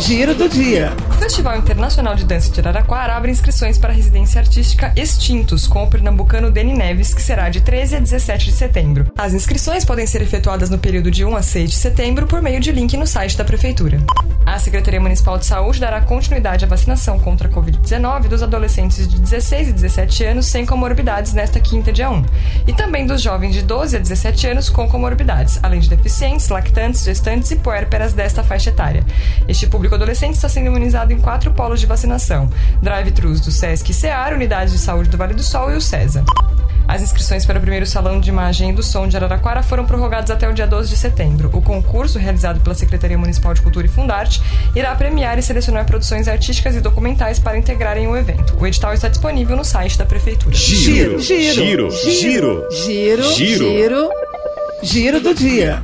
Giro do dia. O Festival Internacional de Dança de Araraquara abre inscrições para a residência artística Extintos com o pernambucano Deni Neves, que será de 13 a 17 de setembro. As inscrições podem ser efetuadas no período de 1 a 6 de setembro por meio de link no site da Prefeitura. A Secretaria Municipal de Saúde dará continuidade à vacinação contra a Covid-19 dos adolescentes de 16 e 17 anos sem comorbidades nesta quinta, dia 1, e também dos jovens de 12 a 17 anos com comorbidades, além de deficientes, lactantes, gestantes e puérperas desta faixa etária. Este público adolescente está sendo imunizado em quatro polos de vacinação: drive-thrus do SESC e CEAR, Unidades de Saúde do Vale do Sol e o CESA. As inscrições para o primeiro Salão de Imagem e do Som de Araraquara foram prorrogadas até o dia 12 de setembro. O concurso, realizado pela Secretaria Municipal de Cultura e Fundarte, irá premiar e selecionar produções artísticas e documentais para integrarem o evento. O edital está disponível no site da Prefeitura. Giro, giro, giro, giro, giro, giro, giro do dia.